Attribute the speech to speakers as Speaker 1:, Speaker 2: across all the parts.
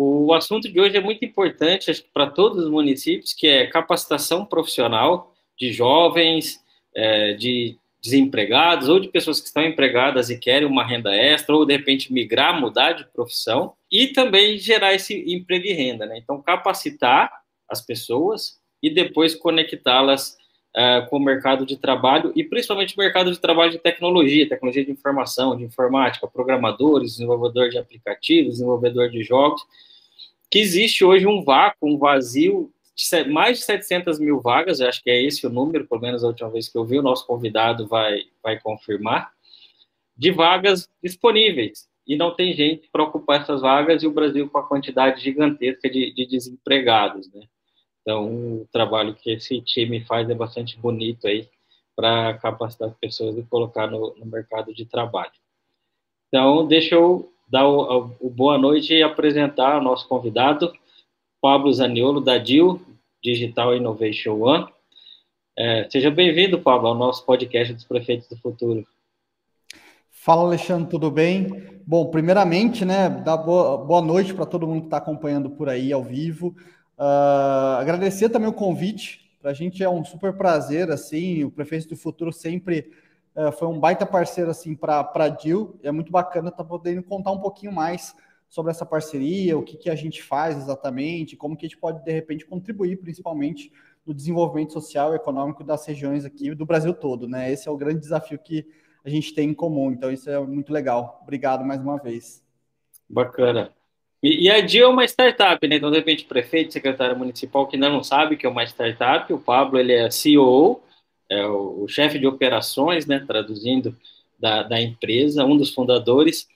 Speaker 1: O assunto de hoje é muito importante para todos os municípios, que é capacitação profissional de jovens, é, de desempregados ou de pessoas que estão empregadas e querem uma renda extra, ou de repente migrar, mudar de profissão, e também gerar esse emprego e renda. Né? Então, capacitar as pessoas e depois conectá-las uh, com o mercado de trabalho e principalmente o mercado de trabalho de tecnologia, tecnologia de informação, de informática, programadores, desenvolvedor de aplicativos, desenvolvedor de jogos, que existe hoje um vácuo, um vazio mais de 700 mil vagas, acho que é esse o número, pelo menos a última vez que eu vi, o nosso convidado vai, vai confirmar, de vagas disponíveis. E não tem gente para ocupar essas vagas, e o Brasil com a quantidade gigantesca de, de desempregados, né? Então, o trabalho que esse time faz é bastante bonito aí para capacitar as pessoas e colocar no, no, mercado de trabalho. Então, deixa eu dar o, o boa noite e apresentar o nosso convidado, Pablo Zaniolo, da DIL, Digital Innovation One. É, seja bem-vindo, Pablo, ao nosso podcast dos Prefeitos do Futuro.
Speaker 2: Fala, Alexandre, tudo bem? Bom, primeiramente, né, dar boa, boa noite para todo mundo que está acompanhando por aí ao vivo. Uh, agradecer também o convite. Para a gente é um super prazer, assim, o Prefeito do Futuro sempre uh, foi um baita parceiro, assim, para a DIL. É muito bacana estar tá podendo contar um pouquinho mais sobre essa parceria, o que, que a gente faz exatamente, como que a gente pode, de repente, contribuir principalmente no desenvolvimento social e econômico das regiões aqui do Brasil todo, né? Esse é o grande desafio que a gente tem em comum, então isso é muito legal. Obrigado mais uma vez.
Speaker 1: Bacana. E, e a DIA é uma startup, né? Então, de repente, prefeito, secretário municipal que ainda não sabe que é uma startup, o Pablo, ele é CEO, é o, o chefe de operações, né? Traduzindo, da, da empresa, um dos fundadores,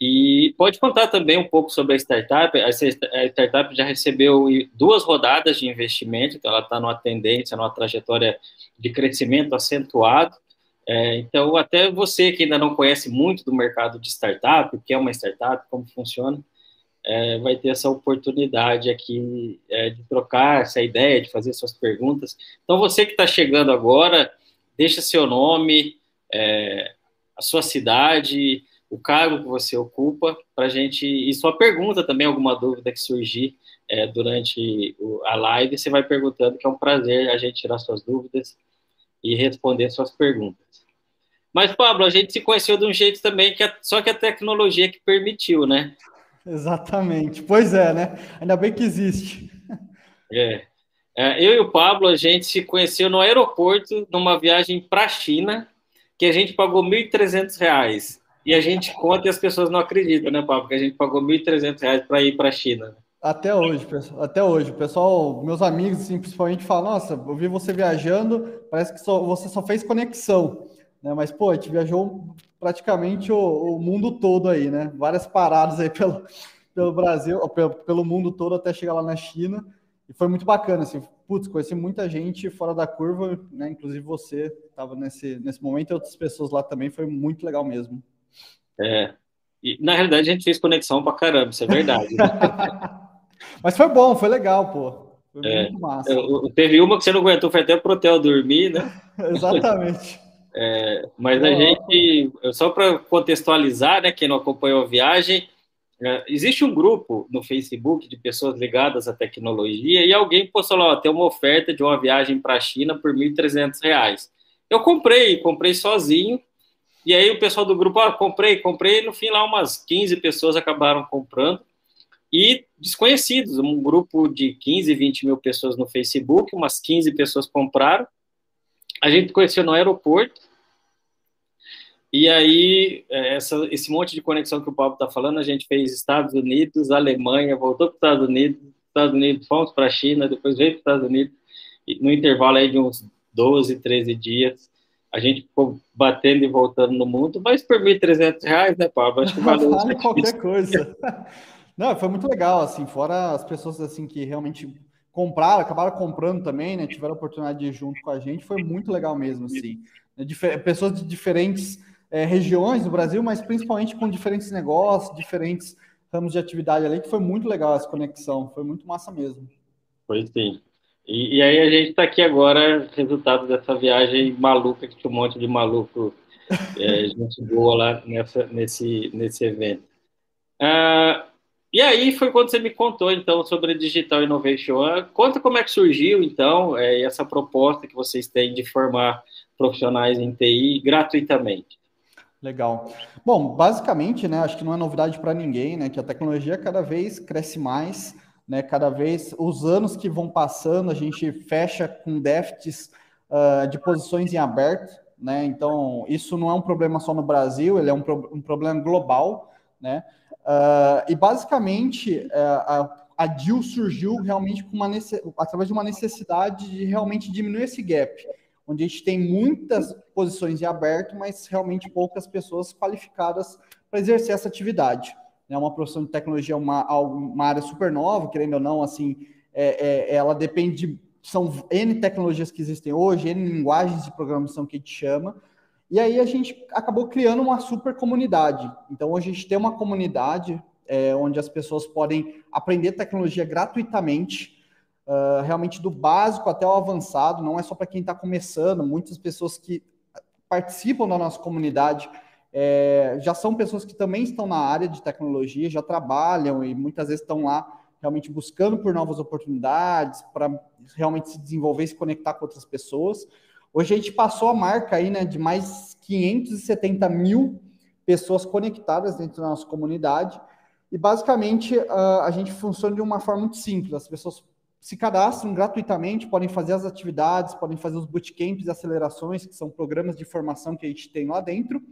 Speaker 1: e pode contar também um pouco sobre a startup. A startup já recebeu duas rodadas de investimento, então ela está numa tendência, numa trajetória de crescimento acentuado. É, então, até você que ainda não conhece muito do mercado de startup, o que é uma startup, como funciona, é, vai ter essa oportunidade aqui é, de trocar essa ideia, de fazer suas perguntas. Então, você que está chegando agora, deixa seu nome, é, a sua cidade, o cargo que você ocupa, para gente. E sua pergunta também, alguma dúvida que surgir é, durante a live, você vai perguntando, que é um prazer a gente tirar suas dúvidas e responder suas perguntas. Mas, Pablo, a gente se conheceu de um jeito também, que a, só que a tecnologia que permitiu, né?
Speaker 2: Exatamente. Pois é, né? Ainda bem que existe.
Speaker 1: É. é eu e o Pablo, a gente se conheceu no aeroporto, numa viagem para a China, que a gente pagou R$ 1.300 e a gente conta e as pessoas não acreditam, né, Pablo? Porque a gente pagou R$ 1.300 para ir para a China.
Speaker 2: Até hoje, pessoal. Até hoje. Pessoal, meus amigos, assim, principalmente, falam: Nossa, eu vi você viajando, parece que só, você só fez conexão. Né? Mas, pô, a gente viajou praticamente o, o mundo todo aí, né? Várias paradas aí pelo, pelo Brasil, pelo, pelo mundo todo até chegar lá na China. E foi muito bacana, assim. Putz, conheci muita gente fora da curva, né? Inclusive você estava nesse, nesse momento e outras pessoas lá também. Foi muito legal mesmo.
Speaker 1: É. E, na realidade, a gente fez conexão pra caramba, isso é verdade. Né?
Speaker 2: Mas foi bom, foi legal, pô. Foi
Speaker 1: é, muito massa. Eu, teve uma que você não aguentou, foi até pro hotel dormir, né?
Speaker 2: Exatamente.
Speaker 1: É, mas a gente, só para contextualizar, né, quem não acompanhou a viagem, é, existe um grupo no Facebook de pessoas ligadas à tecnologia e alguém postou lá, ó, tem uma oferta de uma viagem para a China por R$ 1.300. Eu comprei, comprei sozinho, e aí o pessoal do grupo, ah, comprei, comprei, no fim lá umas 15 pessoas acabaram comprando, e desconhecidos, um grupo de 15, 20 mil pessoas no Facebook, umas 15 pessoas compraram, a gente conheceu no aeroporto, e aí, é, essa, esse monte de conexão que o Pablo está falando, a gente fez Estados Unidos, Alemanha, voltou para os Estados Unidos, Estados Unidos, fomos para a China, depois veio para os Estados Unidos, e no intervalo aí de uns 12, 13 dias, a gente ficou batendo e voltando no mundo, mas por R$ 1.300, né, Pablo? Acho que valeu
Speaker 2: vale qualquer coisa. Não, foi muito legal, assim, fora as pessoas assim que realmente compraram, acabaram comprando também, né? Tiveram a oportunidade de ir junto com a gente, foi muito legal mesmo, assim. Difer pessoas de diferentes é, regiões do Brasil, mas principalmente com diferentes negócios, diferentes ramos de atividade ali, que foi muito legal essa conexão, foi muito massa mesmo.
Speaker 1: Pois sim. E, e aí a gente está aqui agora, resultado dessa viagem maluca, que tinha um monte de maluco, é, gente boa lá nessa, nesse, nesse evento. Ah, E aí foi quando você me contou, então, sobre a Digital Innovation. Conta como é que surgiu, então, é, essa proposta que vocês têm de formar profissionais em TI gratuitamente.
Speaker 2: Legal. Bom, basicamente, né, acho que não é novidade para ninguém, né, que a tecnologia cada vez cresce mais, né, cada vez os anos que vão passando, a gente fecha com déficits uh, de posições em aberto, né, então isso não é um problema só no Brasil, ele é um, pro, um problema global, né, uh, e basicamente uh, a, a DIL surgiu realmente com uma através de uma necessidade de realmente diminuir esse gap, onde a gente tem muitas posições em aberto, mas realmente poucas pessoas qualificadas para exercer essa atividade. É uma profissão de tecnologia, é uma, uma área super nova, querendo ou não, assim, é, é, ela depende de, são N tecnologias que existem hoje, N linguagens de programação que a gente chama, e aí a gente acabou criando uma super comunidade. Então, hoje a gente tem uma comunidade é, onde as pessoas podem aprender tecnologia gratuitamente, uh, realmente do básico até o avançado, não é só para quem está começando, muitas pessoas que participam da nossa comunidade é, já são pessoas que também estão na área de tecnologia, já trabalham e muitas vezes estão lá realmente buscando por novas oportunidades para realmente se desenvolver e se conectar com outras pessoas. Hoje a gente passou a marca aí, né, de mais 570 mil pessoas conectadas dentro da nossa comunidade. E basicamente a gente funciona de uma forma muito simples. As pessoas se cadastram gratuitamente, podem fazer as atividades, podem fazer os bootcamps acelerações, que são programas de formação que a gente tem lá dentro.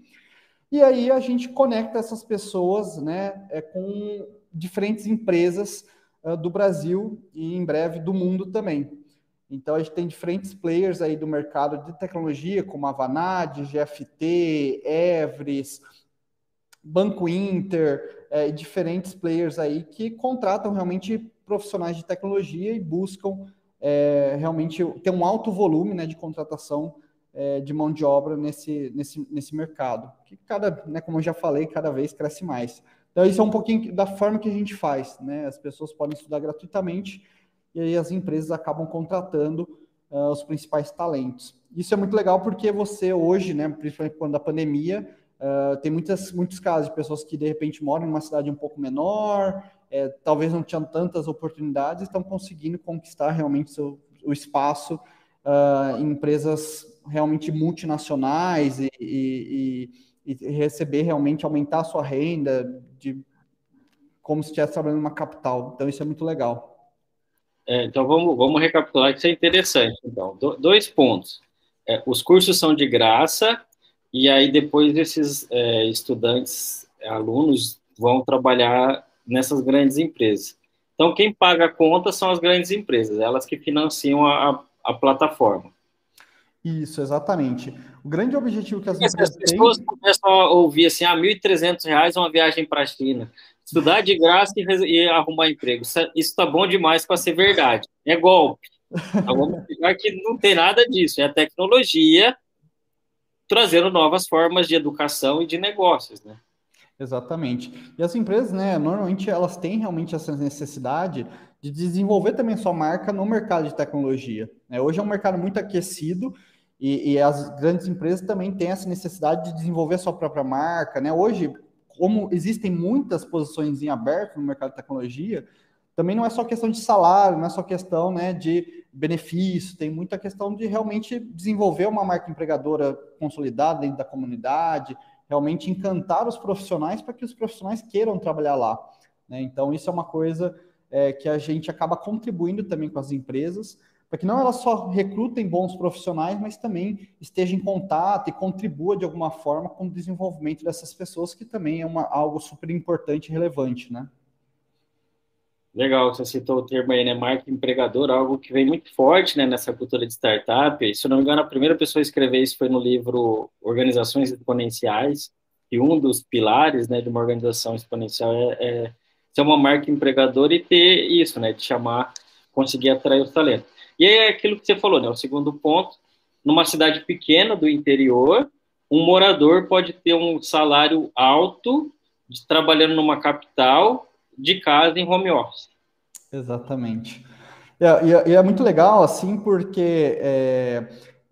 Speaker 2: E aí a gente conecta essas pessoas né, é, com diferentes empresas uh, do Brasil e em breve do mundo também. Então a gente tem diferentes players aí do mercado de tecnologia, como a Vanad, GFT, Evris, Banco Inter, é, diferentes players aí que contratam realmente profissionais de tecnologia e buscam é, realmente ter um alto volume né, de contratação é, de mão de obra nesse, nesse, nesse mercado, que cada, né, como eu já falei, cada vez cresce mais. Então, isso é um pouquinho da forma que a gente faz, né? As pessoas podem estudar gratuitamente e aí as empresas acabam contratando uh, os principais talentos. Isso é muito legal porque você hoje, né, principalmente quando a pandemia, uh, tem muitas, muitos casos de pessoas que de repente moram em uma cidade um pouco menor, é, talvez não tinham tantas oportunidades, estão conseguindo conquistar realmente seu, o espaço uh, em empresas realmente multinacionais e, e, e, e, receber realmente, aumentar a sua renda de como se estivesse trabalhando numa capital. Então, isso é muito legal.
Speaker 1: É, então, vamos, vamos recapitular, que isso é interessante. Então, do, dois pontos. É, os cursos são de graça, e aí depois esses é, estudantes, alunos, vão trabalhar nessas grandes empresas. Então, quem paga a conta são as grandes empresas, elas que financiam a, a plataforma.
Speaker 2: Isso, exatamente. O grande objetivo que as
Speaker 1: empresas as pessoas têm... começam a ouvir assim, ah, R$ 1.300 uma viagem para a China. Estudar de graça e, e arrumar emprego. Isso está bom demais para ser verdade. É golpe. Então, vamos explicar que não tem nada disso. É a tecnologia trazendo novas formas de educação e de negócios, né?
Speaker 2: Exatamente. E as empresas, né, normalmente elas têm realmente essa necessidade de desenvolver também sua marca no mercado de tecnologia. Né? Hoje é um mercado muito aquecido e, e, as grandes empresas também têm essa necessidade de desenvolver sua própria marca. Né? Hoje, como existem muitas posições em aberto no mercado de tecnologia, também não é só questão de salário, não é só questão né, de benefício, tem muita questão de realmente desenvolver uma marca empregadora consolidada dentro da comunidade, realmente encantar os profissionais para que os profissionais queiram trabalhar lá. Né? Então, isso é uma coisa é, que a gente acaba contribuindo também com as empresas, para que não elas só recrutem bons profissionais, mas também esteja em contato e contribua de alguma forma com o desenvolvimento dessas pessoas, que também é uma, algo super importante e relevante, né?
Speaker 1: Legal, você citou o termo aí, né, marca empregador, algo que vem muito forte, né, nessa cultura de startup. E, se eu não me engano, a primeira pessoa a escrever isso foi no livro Organizações Exponenciais, e um dos pilares, né, de uma organização exponencial é, é ser uma marca empregadora e ter isso, né, de chamar, conseguir atrair os talentos. E aí é aquilo que você falou, né, o segundo ponto, numa cidade pequena do interior, um morador pode ter um salário alto de, trabalhando numa capital de casa em home office.
Speaker 2: Exatamente. E é, é, é muito legal, assim, porque é,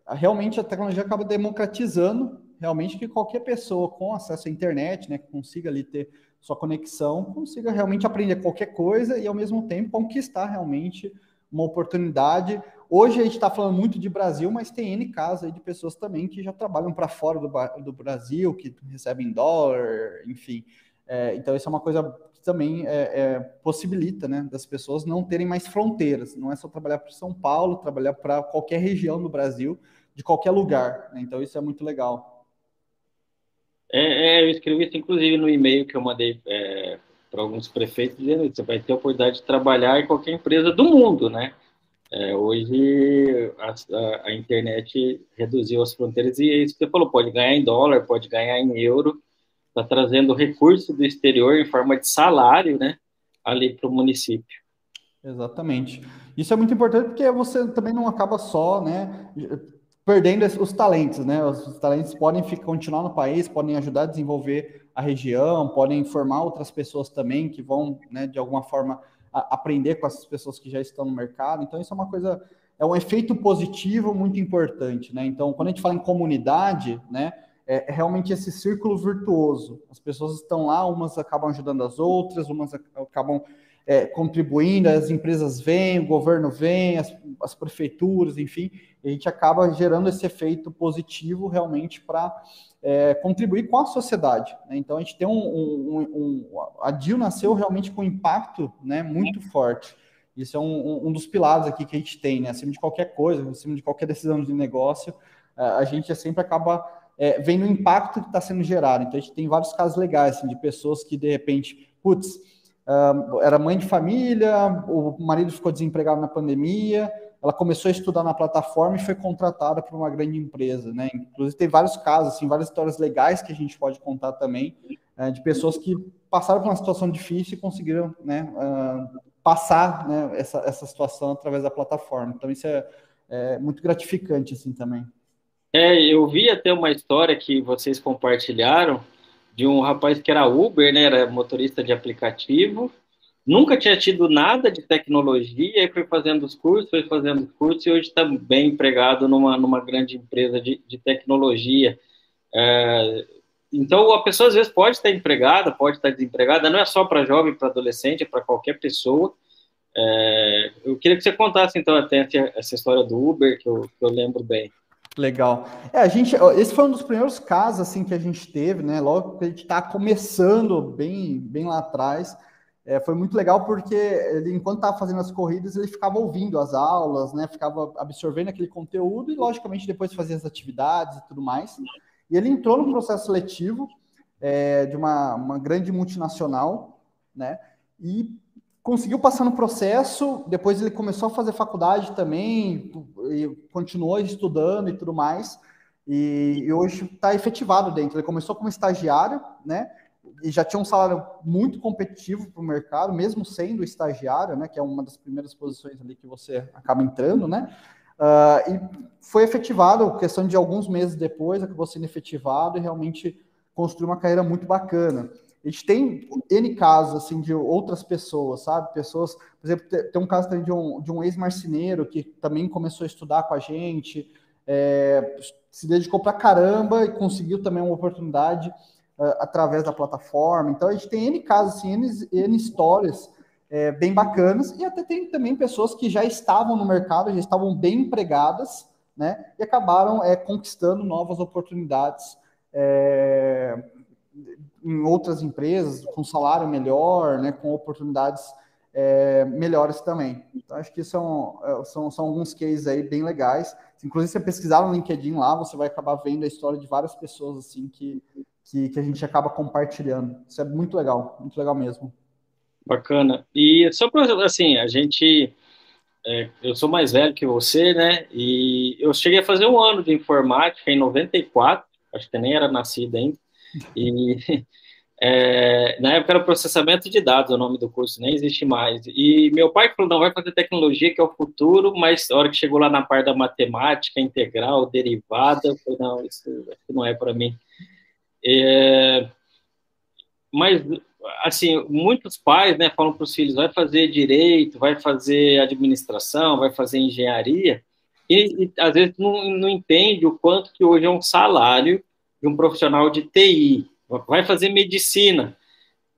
Speaker 2: realmente a tecnologia acaba democratizando realmente que qualquer pessoa com acesso à internet, né, que consiga ali ter sua conexão, consiga realmente aprender qualquer coisa e, ao mesmo tempo, conquistar realmente uma oportunidade. Hoje a gente está falando muito de Brasil, mas tem N casos aí de pessoas também que já trabalham para fora do, do, Brasil, que recebem dólar, enfim. É, então, isso é uma coisa também é, é, possibilita né, das pessoas não terem mais fronteiras. Não é só trabalhar para São Paulo, trabalhar para qualquer região do Brasil, de qualquer lugar. Né? Então, isso é muito legal.
Speaker 1: É, é, eu escrevi isso, inclusive, no e-mail que eu mandei é, para alguns prefeitos, dizendo que você vai ter a oportunidade de trabalhar em qualquer empresa do mundo, né? É, hoje a, a, a, internet reduziu as fronteiras e é isso que você falou, pode ganhar em dólar, pode ganhar em euro, está trazendo recurso do exterior em forma de salário, né, ali para o município.
Speaker 2: Exatamente. Isso é muito importante porque você também não acaba só, né, perdendo os talentos, né? Os talentos podem ficar, continuar no país, podem ajudar a desenvolver a região, podem formar outras pessoas também que vão, né, de alguma forma, a, aprender com essas pessoas que já estão no mercado. Então, isso é uma coisa, é um efeito positivo muito importante, né? Então, quando a gente fala em comunidade, né, é, é realmente esse círculo virtuoso. As pessoas estão lá, umas acabam ajudando as outras, umas acabam é, contribuindo, as empresas vêm, o governo vem, as, as prefeituras, enfim, a gente acaba gerando esse efeito positivo realmente para é, contribuir com a sociedade. Né? Então a gente tem um, um, um, a DIL nasceu realmente com um impacto né, muito forte. Isso é um, dos pilares aqui que a gente tem, né? Acima de qualquer coisa, acima de qualquer decisão de negócio, a gente sempre acaba é, vendo o impacto que está sendo gerado. Então a gente tem vários casos legais assim, de pessoas que de repente, putz, era mãe de família, o marido ficou desempregado na pandemia, ela começou a estudar na plataforma e foi contratada por uma grande empresa, né? Inclusive tem vários casos, assim, várias histórias legais que a gente pode contar também uh, de pessoas que passaram por uma situação difícil e conseguiram, né, passar né, essa, essa situação através da plataforma. Então isso é, é muito gratificante assim também.
Speaker 1: É, eu vi até uma história que vocês compartilharam de um rapaz que era Uber, né, era motorista de aplicativo, nunca tinha tido nada de tecnologia, e foi fazendo os cursos, foi fazendo os cursos, e hoje está bem empregado numa, numa grande empresa de, de tecnologia. É, então, a pessoa às vezes pode estar empregada, pode estar desempregada, não é só para jovem, para adolescente, é para qualquer pessoa. É, eu queria que você contasse, então, até essa história do Uber, que eu, que eu lembro bem.
Speaker 2: Legal. É, a gente, esse foi um dos primeiros casos assim que a gente teve, né? Logo que a gente está começando bem, bem lá atrás, é, foi muito legal porque ele, enquanto estava fazendo as corridas, ele ficava ouvindo as aulas, né? Ficava absorvendo aquele conteúdo e, logicamente, depois fazia as atividades e tudo mais. E ele entrou no processo seletivo é, de uma, uma grande multinacional, né? E conseguiu passar no processo, depois ele começou a fazer faculdade também, e continuou estudando e tudo mais, e, e hoje está efetivado dentro. Ele começou como estagiário, né? E já tinha um salário muito competitivo para o mercado, mesmo sendo estagiário, né? Que é uma das primeiras posições ali que você acaba entrando, né? Uh, e foi efetivado, questão de alguns meses depois, acabou sendo efetivado e realmente construiu uma carreira muito bacana. A gente tem N casos, assim, de outras pessoas, sabe? Pessoas, por exemplo, tem um caso também de um, de um ex-marceneiro que também começou a estudar com a gente, é, se dedicou pra caramba e conseguiu também uma oportunidade uh, através da plataforma. Então, a gente tem N casos, assim, N, N histórias é, bem bacanas e até tem também pessoas que já estavam no mercado, já estavam bem empregadas, né? E acabaram é, conquistando novas oportunidades é, em outras empresas, com salário melhor, né, com oportunidades é, melhores também. Então, acho que são, é, são, são alguns cases aí bem legais. Inclusive, se você pesquisar no LinkedIn lá, você vai acabar vendo a história de várias pessoas assim que, que, que a gente acaba compartilhando. Isso é muito legal, muito legal mesmo.
Speaker 1: Bacana. E só para, assim, a gente... É, eu sou mais velho que você, né? E eu cheguei a fazer um ano de informática em 94, acho que nem era nascido ainda. E é, na época era processamento de dados, o nome do curso nem existe mais. E meu pai falou: não, vai fazer tecnologia, que é o futuro, mas a hora que chegou lá na parte da matemática, integral, derivada, eu falei: não, isso não é para mim. É, mas, assim, muitos pais né, falam para os filhos: vai fazer direito, vai fazer administração, vai fazer engenharia, e, e às vezes não, não entende o quanto que hoje é um salário de um profissional de TI, vai fazer medicina.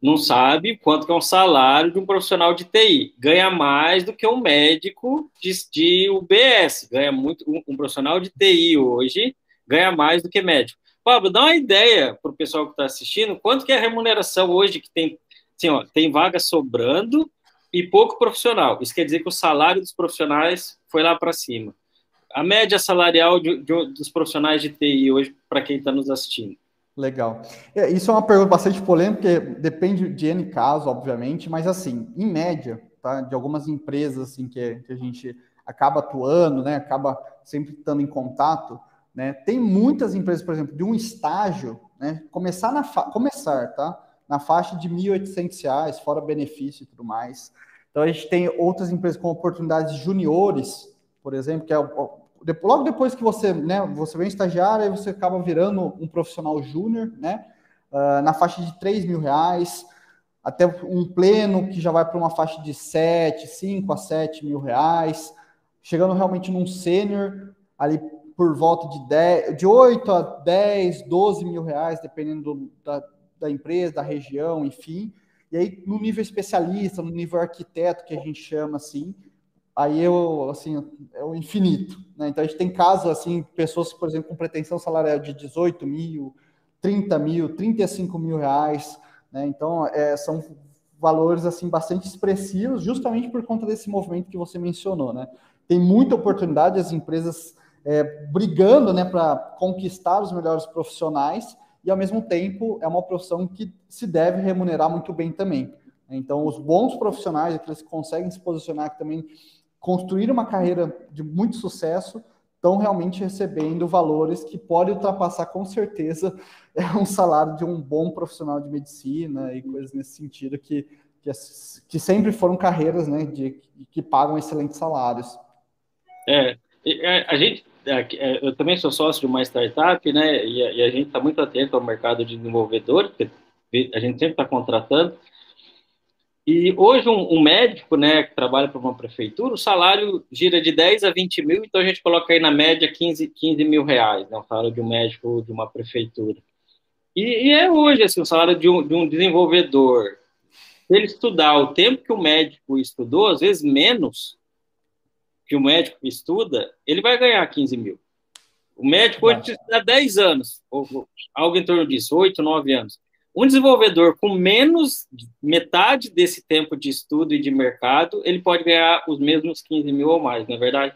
Speaker 1: não sabe quanto que é um salário de um profissional de TI. Ganha mais do que um médico de, de UBS. Ganha muito. Um, um, profissional de TI hoje ganha mais do que médico. Pablo, dá uma ideia para o pessoal que está assistindo quanto que é a remuneração hoje que tem, assim, ó, tem vaga sobrando e pouco profissional. Isso quer dizer que o salário dos profissionais foi lá para cima. A média salarial de, de, dos profissionais de TI hoje, para quem está nos assistindo.
Speaker 2: Legal. É, isso é uma pergunta bastante polêmica, porque depende de N caso, obviamente, mas assim, em média, tá, de algumas empresas assim, que, que a gente acaba atuando, né, acaba sempre estando em contato, né, tem muitas empresas, por exemplo, de um estágio, né, começar, na começar tá, na faixa de R$ 1.800, fora benefício e tudo mais. Então, a gente tem outras empresas com oportunidades juniores, por exemplo, que é logo depois que você, né, você vem estagiário, aí você acaba virando um profissional júnior, né, uh, na faixa de 3 mil reais, até um pleno que já vai para uma faixa de 7, 5 a 7 mil reais, chegando realmente num sênior, ali por volta de, 10, de 8 a 10, 12 mil reais, dependendo da, da empresa, da região, enfim. E aí, no nível especialista, no nível arquiteto, que a gente chama assim, aí eu, assim, é o infinito. Né? Então, a gente tem casos, assim, pessoas, por exemplo, com pretensão salarial de 18 mil, 30 mil, 35 mil reais. Né? Então, é, são valores, assim, bastante expressivos, justamente por conta desse movimento que você mencionou. Né? Tem muita oportunidade, as empresas é, brigando né, para conquistar os melhores profissionais, e, ao mesmo tempo, é uma profissão que se deve remunerar muito bem também. Então, os bons profissionais, aqueles que conseguem se posicionar, que também construir uma carreira de muito sucesso, estão realmente recebendo valores que podem ultrapassar com certeza é um salário de um bom profissional de medicina e coisas nesse sentido que, que, que sempre foram carreiras né, de, que pagam excelentes salários.
Speaker 1: É, é a gente, é, eu também sou sócio de uma startup, né, e a, e a gente está muito atento ao mercado de desenvolvedor, a gente sempre está contratando, e hoje um, um, médico, né, que trabalha para uma prefeitura, o salário gira de 10 a 20 mil, então a gente coloca aí na média 15, 15 mil reais, né, o salário de um médico de uma prefeitura. E, e é hoje, assim, o salário de um, de um desenvolvedor, se ele estudar o tempo que o médico estudou, às vezes menos que o médico estuda, ele vai ganhar 15 mil. O médico hoje estuda 10 anos, ou algo em torno disso, 8, 9 anos. Um desenvolvedor com menos metade desse tempo de estudo e de mercado, ele pode ganhar os mesmos 15 mil ou mais, não é verdade?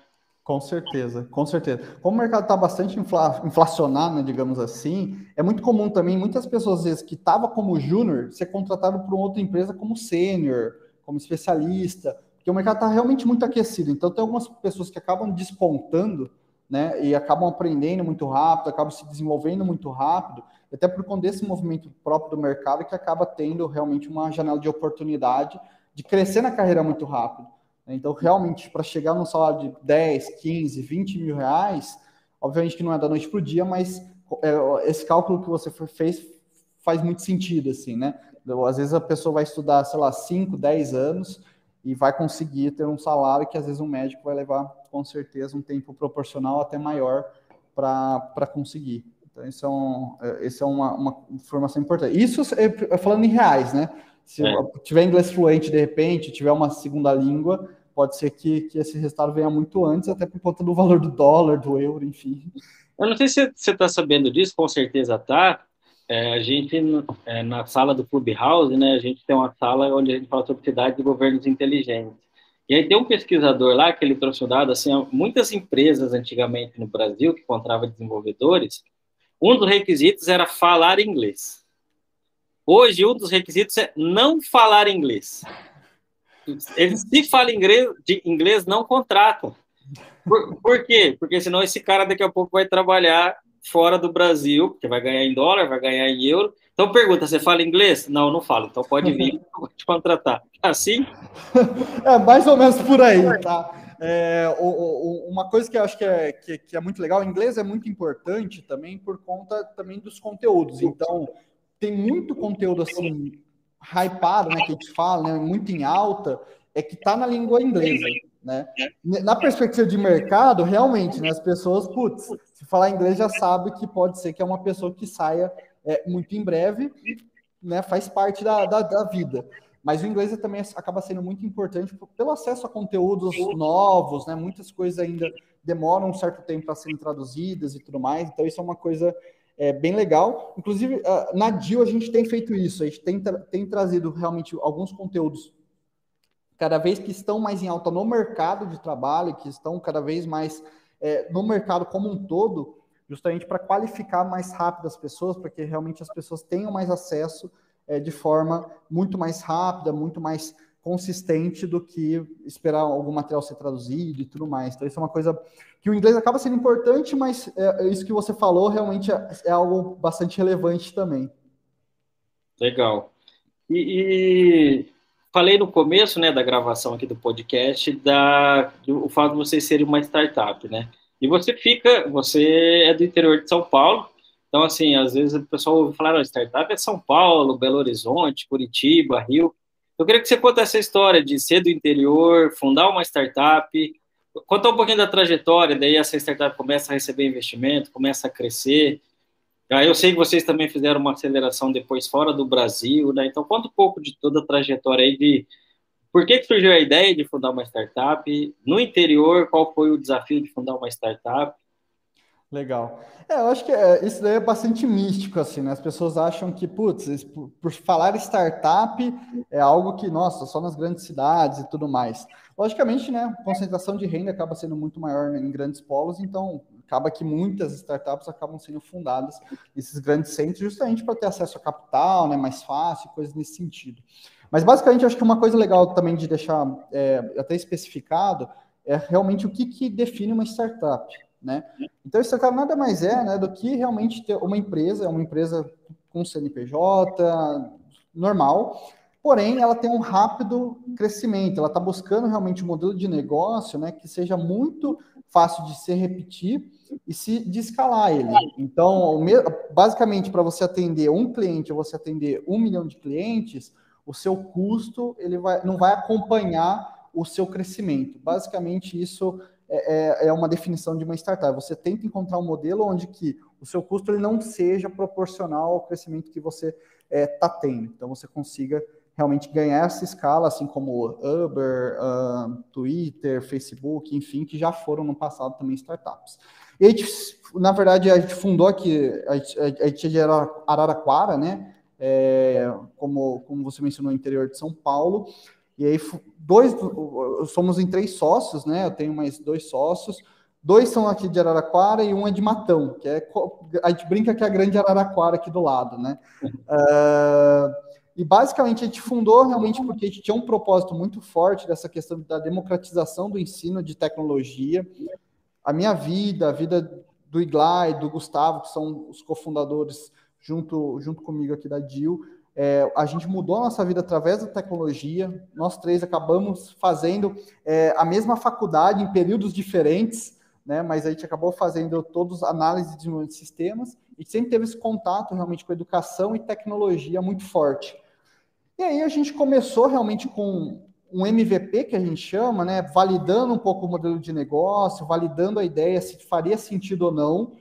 Speaker 2: Com certeza, com certeza. Como o mercado está bastante infla, inflacionado, né, digamos assim, é muito comum também muitas pessoas, às vezes, que estavam como júnior, ser contratado por outra empresa como sênior, como especialista, porque o mercado está realmente muito aquecido. Então, tem algumas pessoas que acabam despontando, né, e acabam aprendendo muito rápido, acabam se desenvolvendo muito rápido, até por conta desse movimento próprio do mercado que acaba tendo realmente uma janela de oportunidade de crescer na carreira muito rápido. Né? Então, realmente, para chegar num salário de 10, 15, 20 mil reais, obviamente que não é da noite para o dia, mas é, esse cálculo que você fez faz muito sentido, assim, né? Às vezes a pessoa vai estudar, sei lá, 5, 10 anos e vai conseguir ter um salário que às vezes um médico vai levar, com certeza, um tempo proporcional até maior para conseguir. Então, isso é, um, é, isso é uma, uma informação importante. Isso é, é falando em reais, né? Se é. tiver inglês fluente de repente, tiver uma segunda língua, pode ser que, que esse resultado venha muito antes, até por conta do valor do dólar, do euro, enfim.
Speaker 1: Eu não sei se você está sabendo disso, com certeza está. É, a gente, é, na sala do Clubhouse, né, a gente tem uma sala onde a gente fala sobre cidades e governos inteligentes. E aí tem um pesquisador lá que ele trouxe o dado, assim, muitas empresas antigamente no Brasil que encontravam desenvolvedores, um dos requisitos era falar inglês. Hoje, um dos requisitos é não falar inglês. Eles, se falam inglês, de inglês, não contratam. Por, por quê? Porque senão esse cara daqui a pouco vai trabalhar fora do Brasil, porque vai ganhar em dólar, vai ganhar em euro. Então pergunta, você fala inglês? Não, não falo. Então pode vir, te contratar. Assim?
Speaker 2: É mais ou menos por aí, tá? É, o, o, uma coisa que eu acho que é, que, que, é muito legal, o inglês é muito importante também por conta também dos conteúdos. Então, tem muito conteúdo assim, hypado, né, que a gente fala, né, muito em alta, é que está na língua inglesa. Né? Na perspectiva de mercado, realmente, né, as pessoas, putz, se falar inglês já sabe que pode ser que é uma pessoa que saia é, muito em breve. né, faz parte da, da, da vida. Mas o inglês também acaba sendo muito importante pelo acesso a conteúdos novos, né? Muitas coisas ainda demoram um certo tempo para serem traduzidas e tudo mais. Então, isso é uma coisa é, bem legal. Inclusive, na DIL a gente tem feito isso. A gente tem, tem trazido realmente alguns conteúdos cada vez que estão mais em alta no mercado de trabalho, que estão cada vez mais é, no mercado como um todo, justamente para qualificar mais rápido as pessoas, para que realmente as pessoas tenham mais acesso é, de forma muito mais rápida, muito mais consistente do que esperar algum material ser traduzido e tudo mais. Então, isso é uma coisa que o inglês acaba sendo importante, mas é, isso que você falou realmente é, é algo bastante relevante também.
Speaker 1: Legal. E, e, falei no começo né, da gravação aqui do podcast da, do, o fato de vocês serem uma startup, né? E você fica, você é do interior de São Paulo, então, assim, às vezes o pessoal ouve falar, startup é São Paulo, Belo Horizonte, Curitiba, Rio. Eu queria que você contasse essa história de ser do interior, fundar uma startup, contar um pouquinho da trajetória, daí essa startup começa a receber investimento, começa a crescer. Ah, eu sei que vocês também fizeram uma aceleração depois fora do Brasil, né? Então, conta um pouco de toda a trajetória aí de por que, que surgiu a ideia de fundar uma startup? No interior, qual foi o desafio de fundar uma startup?
Speaker 2: Legal. É, eu acho que é, isso daí é bastante místico, assim, né? As pessoas acham que, putz, por, por, falar startup é algo que, nossa, só nas grandes cidades e tudo mais. Logicamente, né, concentração de renda acaba sendo muito maior em grandes polos, então acaba que muitas startups acabam sendo fundadas nesses grandes centros justamente para ter acesso a capital, né, mais fácil, coisas nesse sentido. Mas basicamente, acho que uma coisa legal também de deixar é, até especificado é realmente o que, que define uma startup. Né? Então, startup nada mais é né, do que realmente ter uma empresa, é uma empresa com CNPJ normal, porém ela tem um rápido crescimento, ela está buscando realmente um modelo de negócio né, que seja muito fácil de se repetir e se de escalar ele. Então, basicamente, para você atender um cliente ou você atender um milhão de clientes, o seu custo ele vai, não vai acompanhar o seu crescimento. Basicamente, isso é, é, é uma definição de uma startup. Você tenta encontrar um modelo onde que o seu custo ele não seja proporcional ao crescimento que você está é, tá tendo. Então, você consiga realmente ganhar essa escala, assim como Uber, Twitter, Facebook, enfim, que já foram no passado também startups. E a gente, na verdade, a gente fundou aqui, a gente, a gente é de Araraquara, né? É, como, como você mencionou, no interior de São Paulo. E aí, dois, somos em três sócios, né? Eu tenho mais dois sócios. Dois são aqui de Araraquara e um é de Matão, que é a gente brinca que é a grande Araraquara aqui do lado, né? Uh, e basicamente a gente fundou realmente porque a gente tinha um propósito muito forte dessa questão da democratização do ensino de tecnologia. A minha vida, a vida do Iglai, do Gustavo, que são os cofundadores junto, junto comigo aqui da DIL, é, a gente mudou a nossa vida através da tecnologia. Nós três acabamos fazendo é, a mesma faculdade em períodos diferentes, né? Mas a gente acabou fazendo todos análise de sistemas e sempre teve esse contato realmente com educação e tecnologia muito forte. E aí a gente começou realmente com um MVP que a gente chama, né? Validando um pouco o modelo de negócio, validando a ideia se faria sentido ou não.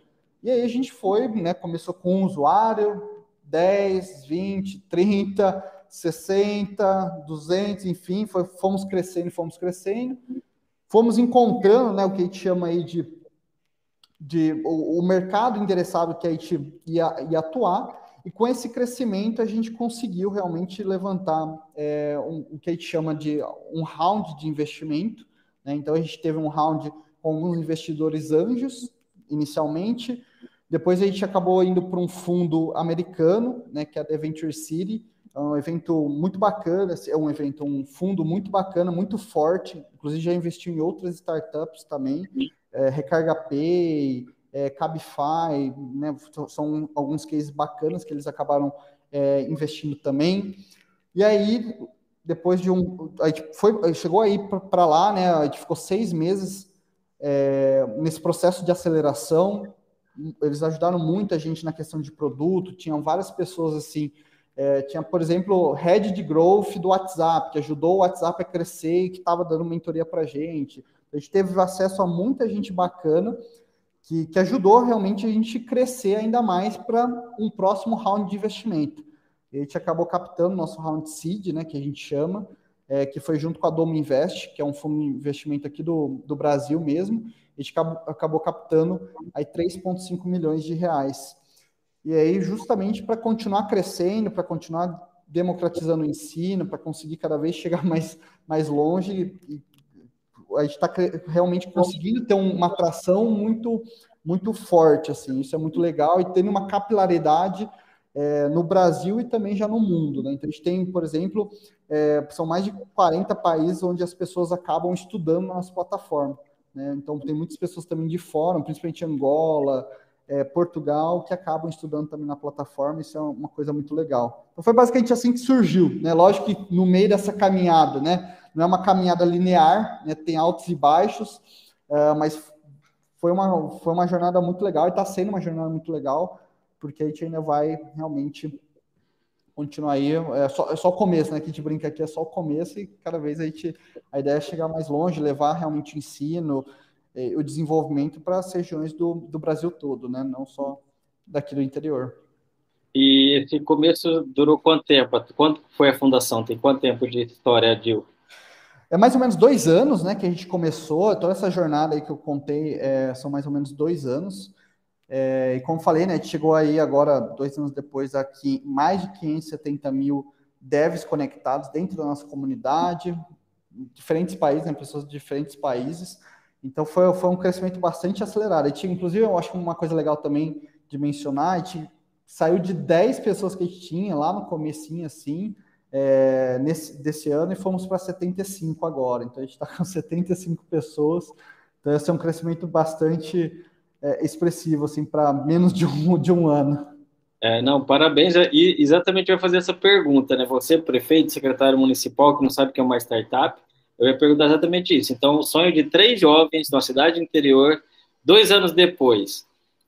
Speaker 2: E aí a gente foi, né? Começou com um usuário, 10, 20, 30, 60, 200, enfim, foi, fomos crescendo, fomos crescendo, fomos encontrando né, o que a gente chama aí de, de o, o mercado endereçado que a gente ia, ia atuar, e com esse crescimento a gente conseguiu realmente levantar é, um, o que a gente chama de um round de investimento. Né? Então a gente teve um round com alguns investidores anjos inicialmente, depois a gente acabou indo para um fundo americano, né, que é a The Venture City. É um evento muito bacana, é um evento, um fundo muito bacana, muito forte. Inclusive já investiu em outras startups também, é, Recarga Pay, é, Cabify, né, são alguns cases bacanas que eles acabaram é, investindo também. E aí, depois de um, a gente foi, chegou aí para lá, né? A gente ficou seis meses é, nesse processo de aceleração eles ajudaram muito a gente na questão de produto, tinham várias pessoas assim, é, tinha, por exemplo, head de growth do WhatsApp, que ajudou o WhatsApp a crescer e que estava dando mentoria para a gente. A gente teve acesso a muita gente bacana que, que ajudou realmente a gente crescer ainda mais para um próximo round de investimento. A gente acabou captando nosso round seed, né, que a gente chama, é, que foi junto com a Domo Invest, que é um fundo de investimento aqui do, do Brasil mesmo. A gente acabou, acabou captando aí 3,5 milhões de reais. E aí, justamente para continuar crescendo, para continuar democratizando o ensino, para conseguir cada vez chegar mais, mais longe, e a gente está realmente conseguindo ter uma atração muito, muito forte, assim, isso é muito legal, e tendo uma capilaridade é, no Brasil e também já no mundo. Né? Então, a gente tem, por exemplo, é, são mais de 40 países onde as pessoas acabam estudando na nossa plataforma. Né? Então, tem muitas pessoas também de fora, principalmente Angola, é, Portugal, que acabam estudando também na plataforma, isso é uma coisa muito legal. Então, foi basicamente assim que surgiu. Né? Lógico que no meio dessa caminhada, né? não é uma caminhada linear, né? tem altos e baixos, uh, mas foi uma, foi uma jornada muito legal e está sendo uma jornada muito legal, porque a gente ainda vai realmente continuar aí. É só, é só o começo, né? Que a gente brinca aqui, é só o começo e cada vez a gente. A ideia é chegar mais longe, levar realmente o ensino, eh, o desenvolvimento para as regiões do, do Brasil todo, né? Não só daqui do interior.
Speaker 1: E esse começo durou quanto tempo? Quanto foi a fundação? Tem quanto tempo de história, Dil?
Speaker 2: É mais ou menos dois anos, né, que a gente começou. Toda essa jornada aí que eu contei é, são mais ou menos dois anos. É, e como falei, né, a gente chegou aí agora, dois anos depois, aqui mais de 570 mil devs conectados dentro da nossa comunidade, diferentes países, né, pessoas de diferentes países. Então foi, foi um crescimento bastante acelerado. Gente, inclusive, eu acho uma coisa legal também de mencionar, a gente saiu de 10 pessoas que a gente tinha lá no comecinho, assim, é, nesse, desse ano, e fomos para 75 agora. Então a gente está com 75 pessoas. Então esse é um crescimento bastante é, expressivo, assim, para menos de um, de um ano.
Speaker 1: É, não, parabéns. E exatamente vai fazer essa pergunta, né? Você, prefeito, secretário municipal, que não sabe o que é uma startup, eu ia perguntar exatamente isso. Então, o sonho de três jovens na cidade interior, dois anos depois,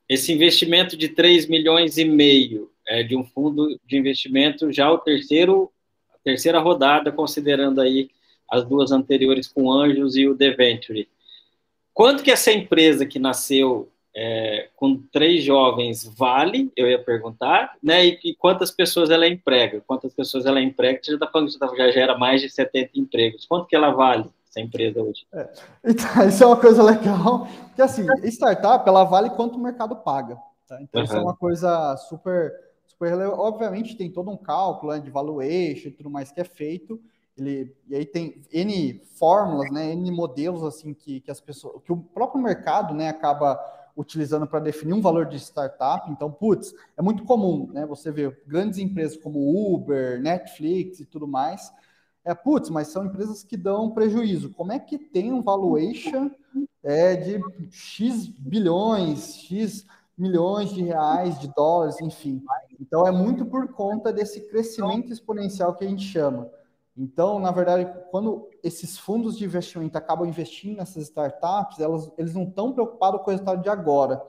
Speaker 1: esse investimento de 3 milhões e meio é, de um fundo de investimento, já o terceiro, a terceira rodada, considerando aí as duas anteriores com Anjos e o Deventure. Quanto que essa empresa que nasceu é, com três jovens vale, eu ia perguntar, né? E, e, quantas pessoas ela emprega? Quantas pessoas ela emprega? Você já está falando que já gera mais de 70 empregos. Quanto que ela vale, essa empresa hoje?
Speaker 2: É, então, isso é uma coisa legal, que assim, startup, ela vale quanto o mercado paga. Tá? Então, uhum. isso é uma coisa super, super Obviamente, tem todo um cálculo né, de valuation e tudo mais que é feito, ele, e aí tem N fórmulas, né, N modelos assim que, que as pessoas, que o próprio mercado, né, acaba utilizando para definir um valor de startup. Então, putz, é muito comum, né? Você vê grandes empresas como Uber, Netflix e tudo mais. É, putz, mas são empresas que dão prejuízo. Como é que tem um valuation é, de X bilhões, X milhões de reais, de dólares, enfim. Então, é muito por conta desse crescimento exponencial que a gente chama. Então, na verdade, quando esses fundos de investimento acabam investindo nessas startups, elas, eles não estão preocupados com o resultado de agora.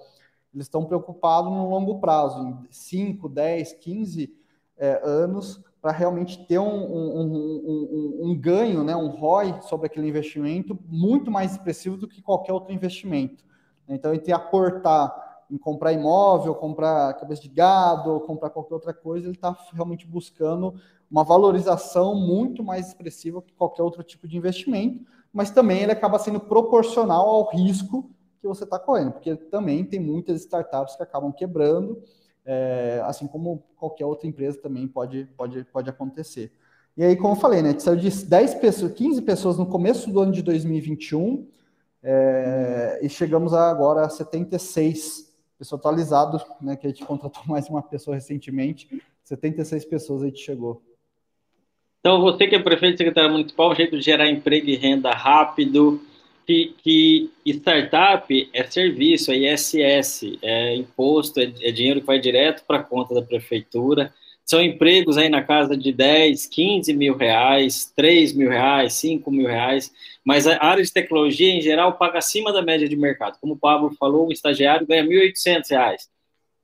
Speaker 2: Eles estão preocupados no longo prazo, em 5, 10, 15 é, anos, para realmente ter um, um, um, um, ganho, né, um ROI sobre aquele investimento muito mais expressivo do que qualquer outro investimento. Então, entre aportar em comprar imóvel, comprar cabeça de gado, comprar qualquer outra coisa, ele está realmente buscando uma valorização muito mais expressiva que qualquer outro tipo de investimento, mas também ele acaba sendo proporcional ao risco que você está correndo, porque também tem muitas startups que acabam quebrando, é, assim como qualquer outra empresa também pode, pode, pode acontecer. E aí, como eu falei, né, a gente saiu de 10 pessoas, 15 pessoas no começo do ano de 2021, é, e chegamos agora a 76 pessoas atualizadas, né, que a gente contratou mais uma pessoa recentemente, 76 pessoas a gente chegou.
Speaker 1: Então, você que é prefeito secretário municipal, um jeito de gerar emprego e renda rápido, que, que startup é serviço, é ISS, é imposto, é, é dinheiro que vai direto para a conta da prefeitura. São empregos aí na casa de 10, 15 mil reais, 3 mil reais, 5 mil reais, mas a área de tecnologia, em geral, paga acima da média de mercado. Como o Pablo falou, um estagiário ganha 1.800 reais.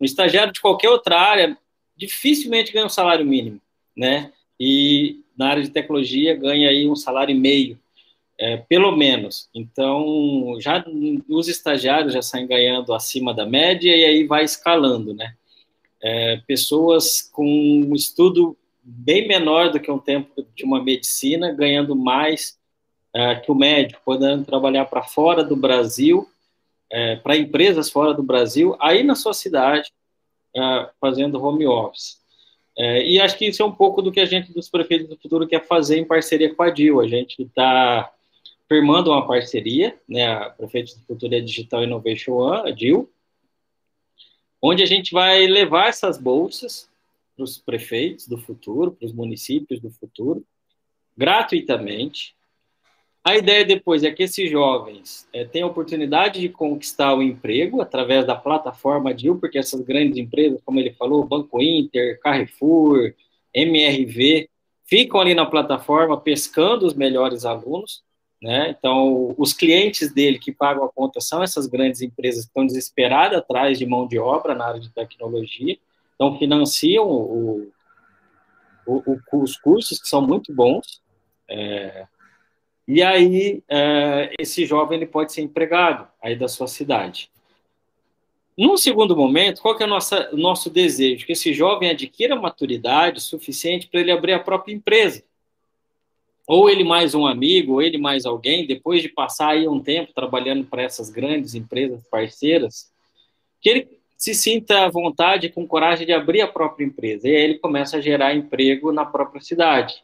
Speaker 1: Um estagiário de qualquer outra área dificilmente ganha um salário mínimo, né? E na área de tecnologia ganha aí um salário e meio, é, pelo menos. Então, já os estagiários já saem ganhando acima da média e aí vai escalando, né? é, pessoas com um estudo bem menor do que um tempo de uma medicina, ganhando mais é, que o médico, podendo trabalhar para fora do Brasil, é, para empresas fora do Brasil, aí na sua cidade, é, fazendo home office. É, e acho que isso é um pouco do que a gente dos prefeitos do futuro quer fazer em parceria com a DIL. A gente está firmando uma parceria, né, a Prefeitos do Futuro é Digital Innovation One, a DIL, onde a gente vai levar essas bolsas para os prefeitos do futuro, para os municípios do futuro, gratuitamente. A ideia depois é que esses jovens é, tenham a oportunidade de conquistar o emprego através da plataforma DIL, porque essas grandes empresas, como ele falou, Banco Inter, Carrefour, MRV, ficam ali na plataforma pescando os melhores alunos né? Então, os clientes dele que pagam a conta são essas grandes empresas que estão desesperadas atrás de mão de obra na área de tecnologia, então financiam o, o, o, os cursos que são muito bons, é, e aí é, esse jovem ele pode ser empregado aí da sua cidade. Num segundo momento, qual que é o nosso, desejo? Que esse jovem adquira maturidade suficiente para ele abrir a própria empresa ou ele mais um amigo, ou ele mais alguém, depois de passar aí um tempo trabalhando para essas grandes empresas parceiras, que ele se sinta à vontade, com coragem de abrir a própria empresa. E aí ele começa a gerar emprego na própria cidade.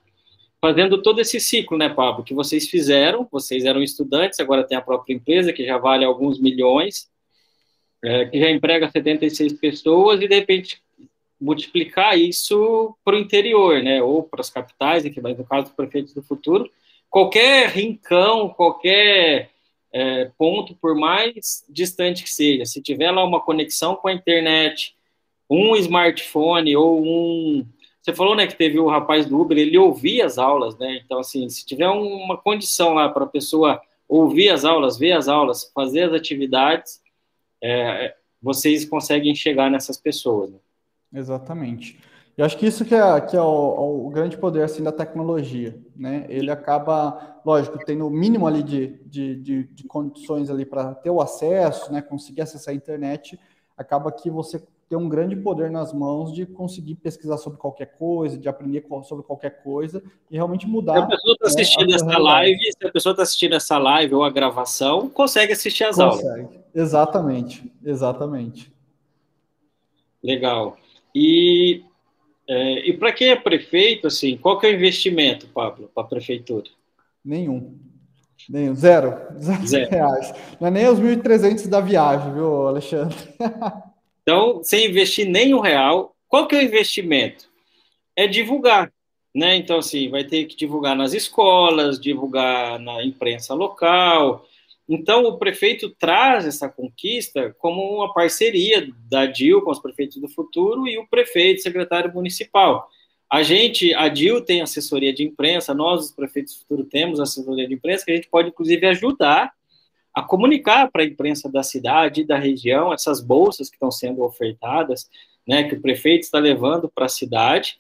Speaker 1: Fazendo todo esse ciclo, né, Pablo, que vocês fizeram, vocês eram estudantes, agora tem a própria empresa, que já vale alguns milhões, é, que já emprega 76 pessoas, e de repente multiplicar isso para o interior, né, ou para as capitais, enfim, mas no caso dos prefeitos do futuro, qualquer rincão, qualquer é, ponto, por mais distante que seja, se tiver lá uma conexão com a internet, um smartphone ou um. Você falou, né, que teve o rapaz do Uber, ele ouvia as aulas, né? Então, assim, se tiver uma condição lá para a pessoa ouvir as aulas, ver as aulas, fazer as atividades, é, vocês conseguem chegar nessas pessoas. Né?
Speaker 2: Exatamente. Eu acho que isso que é, que é o, o, grande poder assim da tecnologia, né? Ele acaba, lógico, tendo o mínimo ali de, de, de, de condições ali para ter o acesso, né? Conseguir acessar a internet, acaba que você tem um grande poder nas mãos de conseguir pesquisar sobre qualquer coisa, de aprender sobre qualquer coisa e realmente mudar. Se
Speaker 1: a pessoa está assistindo né, essa live, se a pessoa está assistindo essa live ou a gravação, consegue assistir as consegue. aulas.
Speaker 2: Exatamente, exatamente.
Speaker 1: Legal. E, é, e para quem é prefeito, assim, qual que é o investimento, Pablo, para a prefeitura?
Speaker 2: Nenhum. Nenhum. Zero. Zero, Zero. reais. Não é nem os 1.300 da viagem, viu, Alexandre?
Speaker 1: então, sem investir nenhum real, qual que é o investimento? É divulgar. Né? Então, assim, vai ter que divulgar nas escolas, divulgar na imprensa local, então, o prefeito traz essa conquista como uma parceria da DIL com os prefeitos do futuro e o prefeito, secretário municipal. A gente, a DIL tem assessoria de imprensa, nós, os prefeitos do futuro, temos assessoria de imprensa, que a gente pode, inclusive, ajudar a comunicar para a imprensa da cidade e da região essas bolsas que estão sendo ofertadas, né, que o prefeito está levando para a cidade.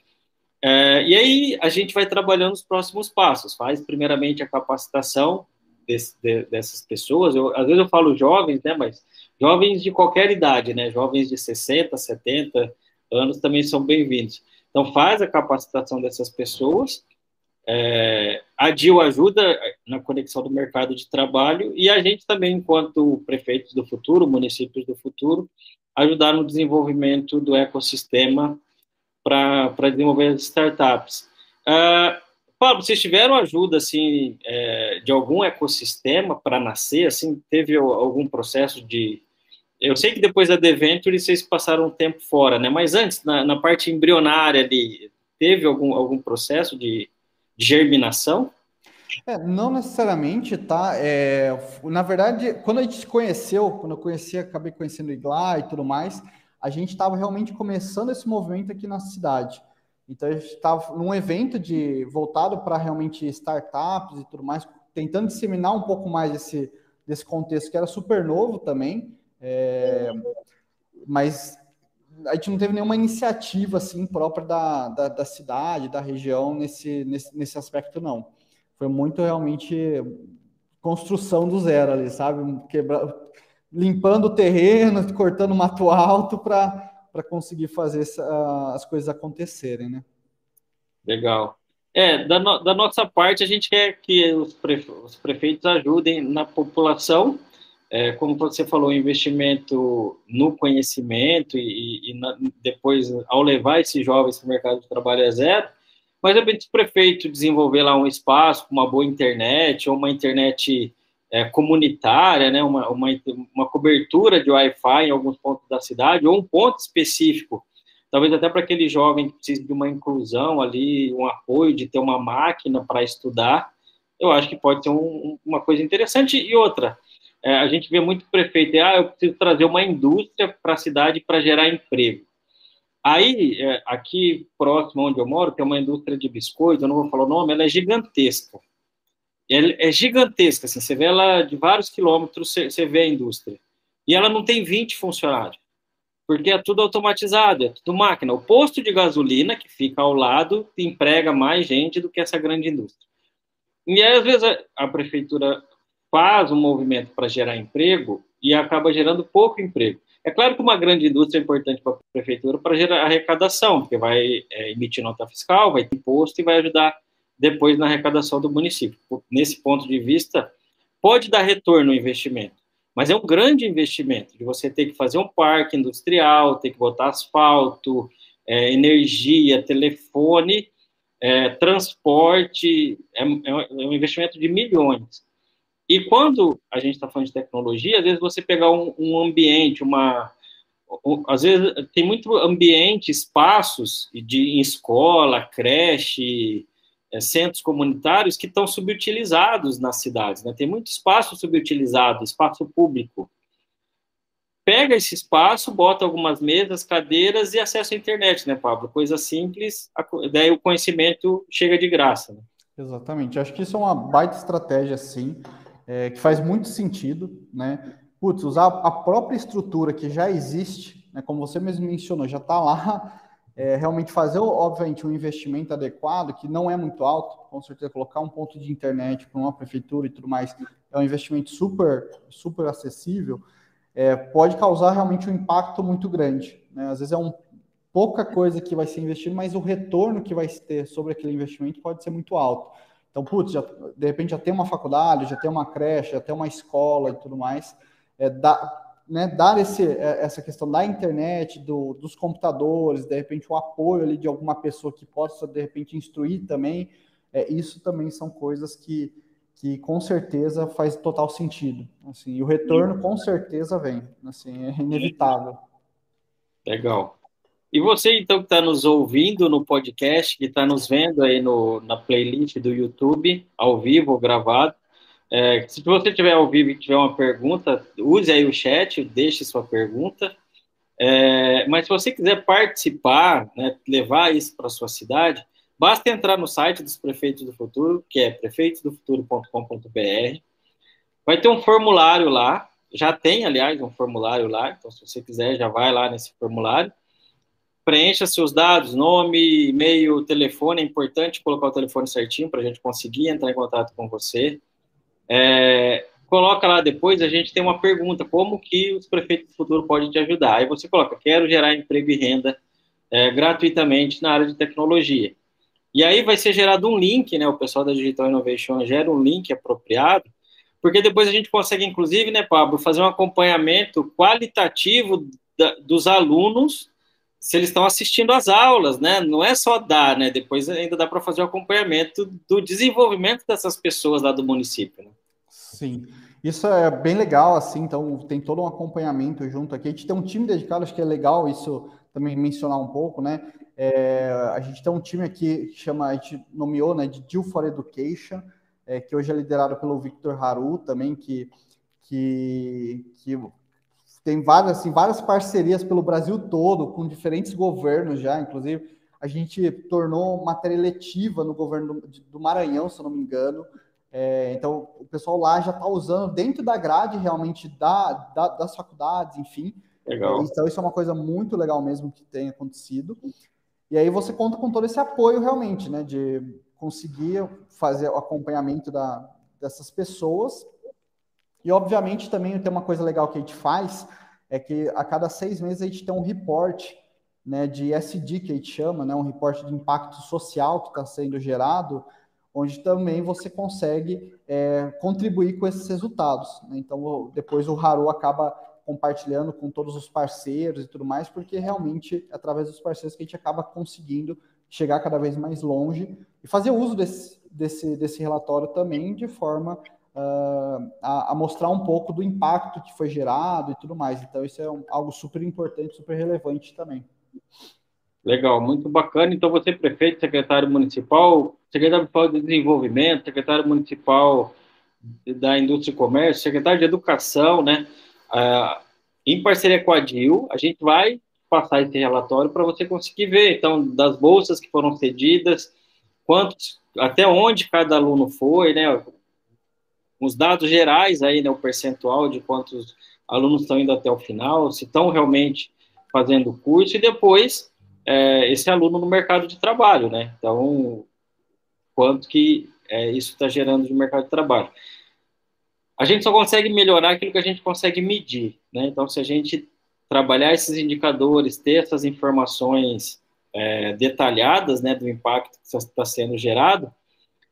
Speaker 1: É, e aí a gente vai trabalhando os próximos passos. Faz primeiramente a capacitação desse, de, dessas pessoas. Eu, às vezes eu falo jovens, né, mas jovens de qualquer idade, né, jovens de 60, 70 anos também são bem-vindos. Então, faz a capacitação dessas pessoas. É, a DIL ajuda na conexão do mercado de trabalho e a gente também, enquanto prefeitos do futuro, municípios do futuro, ajudar no desenvolvimento do ecossistema para desenvolver as startups. Uh, Pablo, vocês tiveram ajuda assim é, de algum ecossistema para nascer? Assim, teve algum processo de? Eu sei que depois da Deventure vocês passaram um tempo fora, né? Mas antes, na, na parte embrionária ali, teve algum, algum processo de, de germinação?
Speaker 2: É, não necessariamente, tá? É, na verdade, quando a gente se conheceu, quando eu conheci, acabei conhecendo o Igla e tudo mais, a gente estava realmente começando esse movimento aqui na cidade. Então a gente estava num evento de voltado para realmente startups e tudo mais, tentando disseminar um pouco mais esse desse contexto que era super novo também, é, mas a gente não teve nenhuma iniciativa assim própria da, da, da, cidade, da região nesse, nesse, nesse aspecto não. Foi muito realmente construção do zero ali, sabe? Quebra... Limpando o terreno, cortando mato alto para conseguir fazer essa, as coisas acontecerem, né?
Speaker 1: Legal. É, da, no, da nossa parte, a gente quer que os, prefe, os prefeitos ajudem na população, é, como você falou, investimento no conhecimento e, e na, depois, ao levar esses jovens para o mercado de trabalho é zero, mas é bem o prefeito desenvolver lá um espaço com uma boa internet, ou uma internet é, comunitária, né, uma, uma, uma cobertura de Wi-Fi em alguns pontos da cidade, ou um ponto específico talvez até para aquele jovem que precisa de uma inclusão ali, um apoio, de ter uma máquina para estudar, eu acho que pode ser um, uma coisa interessante. E outra, é, a gente vê muito prefeito, ah, eu preciso trazer uma indústria para a cidade para gerar emprego. Aí, é, aqui próximo onde eu moro, tem uma indústria de biscoito, eu não vou falar o nome, ela é gigantesca. Ela é gigantesca, assim, você vê ela de vários quilômetros, você, você vê a indústria. E ela não tem 20 funcionários porque é tudo automatizado, é tudo máquina. O posto de gasolina, que fica ao lado, emprega mais gente do que essa grande indústria. E aí, às vezes, a, a prefeitura faz um movimento para gerar emprego e acaba gerando pouco emprego. É claro que uma grande indústria é importante para a prefeitura para gerar arrecadação, porque vai é, emitir nota fiscal, vai ter imposto e vai ajudar depois na arrecadação do município. Nesse ponto de vista, pode dar retorno ao investimento. Mas é um grande investimento de você ter que fazer um parque industrial, ter que botar asfalto, é, energia, telefone, é, transporte, é, é, um investimento de milhões. E quando a gente está falando de tecnologia, às vezes você pegar um, um ambiente, uma, um, às vezes tem muito ambiente, espaços de escola, creche, é, centros comunitários que estão subutilizados nas cidades, né? Tem muito espaço subutilizado, espaço público. Pega esse espaço, bota algumas mesas, cadeiras e acesso à internet, né, Pablo? Coisa simples, daí o conhecimento chega de graça. Né?
Speaker 2: Exatamente. Acho que isso é uma baita estratégia, sim, é, que faz muito sentido, né? Putz, usar a própria estrutura que já existe, né, como você mesmo mencionou, já está lá é, realmente fazer, obviamente, um investimento adequado, que não é muito alto, com certeza colocar um ponto de internet para uma prefeitura e tudo mais, é um investimento super, super acessível, é, pode causar realmente um impacto muito grande. Né? Às vezes é um, pouca coisa que vai ser investido, mas o retorno que vai ter sobre aquele investimento pode ser muito alto. Então, putz, já, de repente já tem uma faculdade, já tem uma creche, já tem uma escola e tudo mais, é, dá, né, dar esse, é, essa questão da internet, do, dos computadores, de repente o apoio ali de alguma pessoa que possa, de repente, instruir também, é, isso também são coisas que, que com certeza faz total sentido. Assim, e o retorno com certeza vem, assim, é inevitável.
Speaker 1: Legal. E você, então, que está nos ouvindo no podcast, que está nos vendo aí no, na playlist do YouTube, ao vivo ou gravado, é, se você tiver ao vivo e tiver uma pergunta, use aí o chat, deixe sua pergunta. É, mas se você quiser participar, né, levar isso para sua cidade, basta entrar no site dos Prefeitos do Futuro, que é prefeitosdofuturo.com.br. Vai ter um formulário lá, já tem, aliás, um formulário lá, então se você quiser, já vai lá nesse formulário. Preencha seus dados, nome, e-mail, telefone, é importante colocar o telefone certinho para a gente conseguir entrar em contato com você. É, coloca lá depois, a gente tem uma pergunta, como que os prefeitos do futuro podem te ajudar? Aí você coloca, quero gerar emprego e renda é, gratuitamente na área de tecnologia. E aí vai ser gerado um link, né? O pessoal da Digital Innovation gera um link apropriado, porque depois a gente consegue, inclusive, né, Pablo, fazer um acompanhamento qualitativo da, dos alunos se eles estão assistindo às aulas, né? Não é só dar, né? Depois ainda dá para fazer o acompanhamento do desenvolvimento dessas pessoas lá do município. Né?
Speaker 2: Sim, isso é bem legal, assim. Então tem todo um acompanhamento junto aqui. A gente tem um time dedicado, acho que é legal isso também mencionar um pouco, né? É, a gente tem um time aqui que chama, a gente nomeou, né, de Deal for Education, é, que hoje é liderado pelo Victor Haru também, que que, que tem várias, assim, várias parcerias pelo Brasil todo, com diferentes governos já, inclusive a gente tornou matéria letiva no governo do, do Maranhão, se eu não me engano. É, então, o pessoal lá já está usando dentro da grade realmente da, da, das faculdades, enfim.
Speaker 1: Legal.
Speaker 2: Então, isso é uma coisa muito legal mesmo que tem acontecido. E aí você conta com todo esse apoio realmente, né, de conseguir fazer o acompanhamento da, dessas pessoas e, obviamente, também tem uma coisa legal que a gente faz, é que a cada seis meses a gente tem um report né, de SD, que a gente chama, né, um reporte de impacto social que está sendo gerado, onde também você consegue é, contribuir com esses resultados. Né? Então, depois o Haru acaba compartilhando com todos os parceiros e tudo mais, porque realmente, através dos parceiros, que a gente acaba conseguindo chegar cada vez mais longe e fazer uso desse, desse, desse relatório também de forma uh, a, a, mostrar um pouco do impacto que foi gerado e tudo mais. Então, isso é um, algo super importante, super relevante também.
Speaker 1: Legal, muito bacana. Então, você, prefeito, secretário municipal, secretário municipal de desenvolvimento, secretário municipal da indústria e comércio, secretário de educação, né? Uh, em parceria com a DIL, a gente vai passar esse relatório para você conseguir ver, então, das bolsas que foram cedidas, quantos, até onde cada aluno foi, né? Os dados gerais aí, né? O percentual de quantos alunos estão indo até o final, se estão realmente fazendo o curso, e depois é, esse aluno no mercado de trabalho, né? Então, quanto que é, isso está gerando de mercado de trabalho. A gente só consegue melhorar aquilo que a gente consegue medir, né? Então, se a gente trabalhar esses indicadores, ter essas informações é, detalhadas, né, do impacto que está sendo gerado,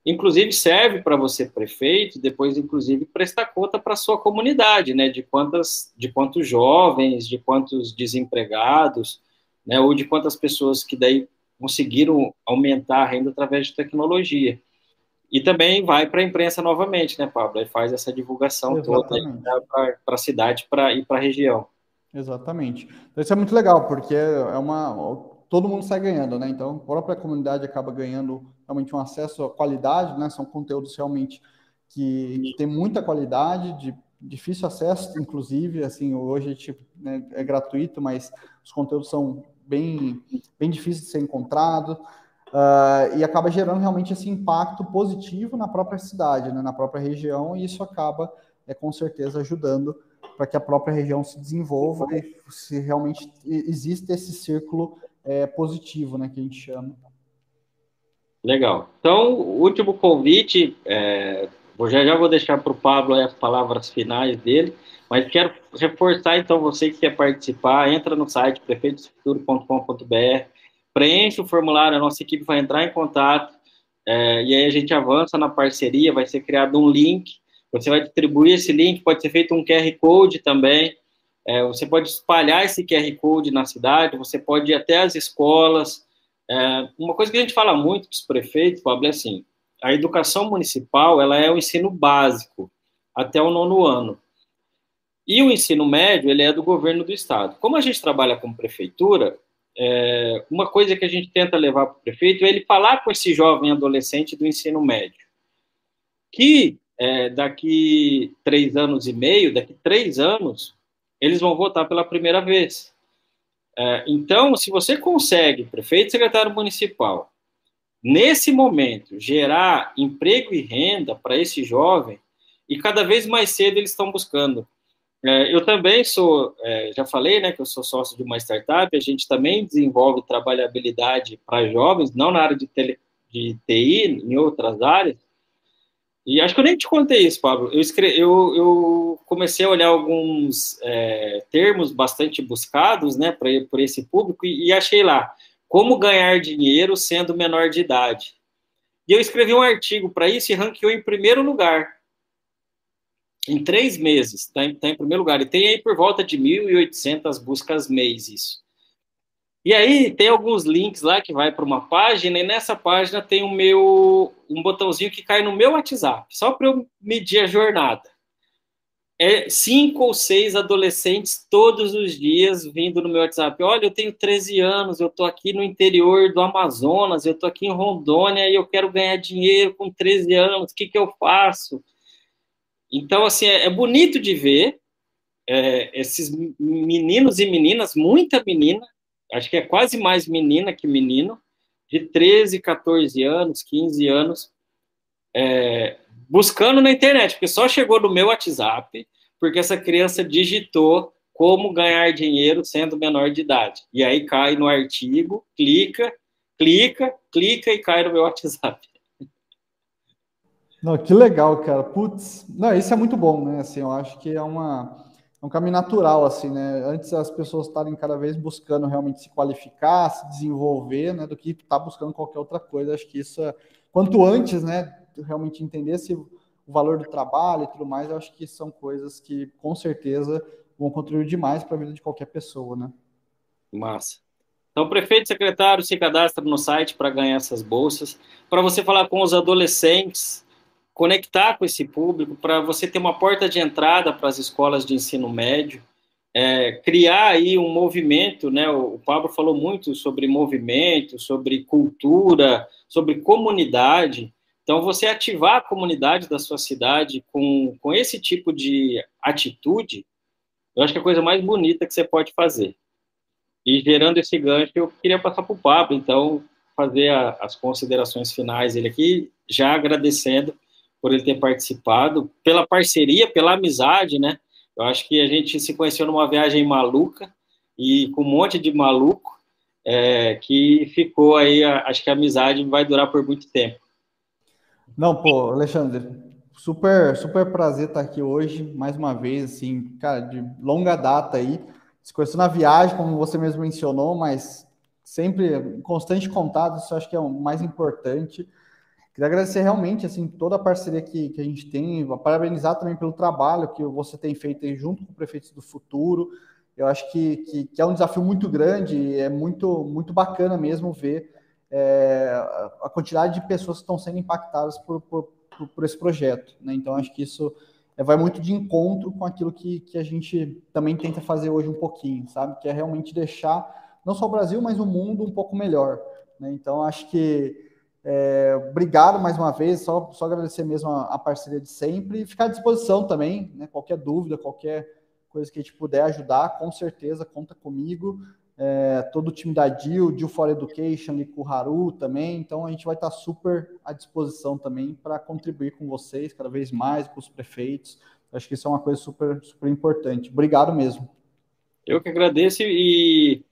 Speaker 1: inclusive serve para você prefeito, depois inclusive prestar conta para a sua comunidade, né, de quantas, de quantos jovens, de quantos desempregados, né, ou de quantas pessoas que daí conseguiram aumentar a renda através de tecnologia. E também vai para a imprensa novamente, né, Pablo? E faz essa divulgação Exatamente. toda para a cidade pra, e para a região.
Speaker 2: Exatamente. Então, isso é muito legal, porque é uma. Todo mundo sai ganhando, né? Então, a própria comunidade acaba ganhando realmente um acesso à qualidade, né? São conteúdos realmente que, tem muita qualidade, de difícil acesso, inclusive, assim, hoje gente, né, é gratuito, mas os conteúdos são bem, bem difíceis de ser encontrados, uh, e acaba gerando realmente esse impacto positivo na própria cidade, né, na própria região, e isso acaba, é, com certeza, ajudando para que a própria região se desenvolva e se realmente existe esse círculo é, positivo, né, que a gente chama.
Speaker 1: Legal. Então, último convite, é, já já vou deixar para o Pablo as palavras finais dele, mas quero reforçar, então, você que quer participar, entra no site prefeitosfuturo.com.br, preenche o formulário, a nossa equipe vai entrar em contato, é, e aí a gente avança na parceria, vai ser criado um link, você vai distribuir esse link, pode ser feito um QR Code também, é, você pode espalhar esse QR Code na cidade, você pode ir até as escolas. É, uma coisa que a gente fala muito para os prefeitos, Pablo, é assim, a educação municipal ela é o ensino básico até o nono ano. E o ensino médio ele é do governo do estado. Como a gente trabalha com prefeitura, é, uma coisa que a gente tenta levar para o prefeito é ele falar com esse jovem adolescente do ensino médio, que é, daqui três anos e meio, daqui três anos, eles vão votar pela primeira vez. É, então, se você consegue, prefeito secretário municipal, nesse momento, gerar emprego e renda para esse jovem, e cada vez mais cedo eles estão buscando. É, eu também sou, é, já falei, né, que eu sou sócio de uma startup, a gente também desenvolve trabalhabilidade para jovens, não na área de, tele, de TI, em outras áreas, e acho que eu nem te contei isso, Pablo. Eu, escre... eu, eu comecei a olhar alguns é, termos bastante buscados né, pra, por esse público e, e, achei lá como ganhar dinheiro sendo menor de idade. E eu escrevi um artigo para isso e ranqueou em primeiro lugar. Em três meses, está em, tá em primeiro lugar. E tem aí por volta de 1.800 buscas mês isso. E aí tem alguns links lá que vai para uma página e nessa página tem o meu um botãozinho que cai no meu WhatsApp, só para eu medir a jornada. É cinco ou seis adolescentes todos os dias vindo no meu WhatsApp. Olha, eu tenho 13 anos, eu estou aqui no interior do Amazonas, eu estou aqui em Rondônia e eu quero ganhar dinheiro com 13 anos, o que, que eu faço? Então, assim, é, é bonito de ver é, esses meninos e meninas, muita menina, acho que é quase mais menina que menino, de 13, 14 anos, 15 anos, é, buscando na internet, porque só chegou no meu WhatsApp, porque essa criança digitou como ganhar dinheiro sendo menor de idade. E aí cai no artigo, clica, clica, clica e cai no meu WhatsApp.
Speaker 2: Não, que legal, cara. Putz, não, isso é muito bom, né? Assim, eu acho que é uma é um caminho natural, assim, né? Antes as pessoas estarem cada vez buscando realmente se qualificar, se desenvolver, né? Do que estar tá buscando qualquer outra coisa. Acho que isso, é, quanto antes, né? Realmente entender se o valor do trabalho e tudo mais, eu acho que são coisas que com certeza vão contribuir demais para a vida de qualquer pessoa, né?
Speaker 1: Massa. Então, prefeito secretário se cadastra no site para ganhar essas bolsas, para você falar com os adolescentes conectar com esse público, para você ter uma porta de entrada para as escolas de ensino médio, é, criar aí um movimento, né? O Pablo falou muito sobre movimento, sobre cultura, sobre comunidade. Então, você ativar a comunidade da sua cidade com, com esse tipo de atitude, eu acho que é a coisa mais bonita que você pode fazer. E gerando esse gancho, eu queria passar para o Pablo, então, fazer a, as considerações finais ele aqui, já agradecendo por ele ter participado, pela parceria, pela amizade, né? Eu acho que a gente se conheceu numa viagem maluca e com um monte de maluco é, que ficou aí. Acho que a amizade vai durar por muito tempo.
Speaker 2: Não, pô, Alexandre, super, super prazer estar aqui hoje, mais uma vez, assim, cara, de longa data aí. Se conheceu na viagem, como você mesmo mencionou, mas sempre em constante contato, isso acho que é o mais importante. Queria agradecer realmente assim toda a parceria que, que a gente tem, parabenizar também pelo trabalho que você tem feito junto com o Prefeitos do Futuro. Eu acho que, que, que é um desafio muito grande, é muito, muito bacana mesmo ver é, a quantidade de pessoas que estão sendo impactadas por, por, por, esse projeto. Né? Então, acho que isso é, vai muito de encontro com aquilo que, que a gente também tenta fazer hoje um pouquinho, sabe? Que é realmente deixar não só o Brasil, mas o mundo um pouco melhor. Né? Então, acho que é, obrigado mais uma vez, só, só agradecer mesmo a, a, parceria de sempre e ficar à disposição também, né? Qualquer dúvida, qualquer coisa que a gente puder ajudar, com certeza, conta comigo. É, todo o time da DIL, DIL for Education o Haru também, então a gente vai estar super à disposição também para contribuir com vocês cada vez mais, com os prefeitos. Acho que isso é uma coisa super, super importante. Obrigado mesmo.
Speaker 1: Eu que agradeço e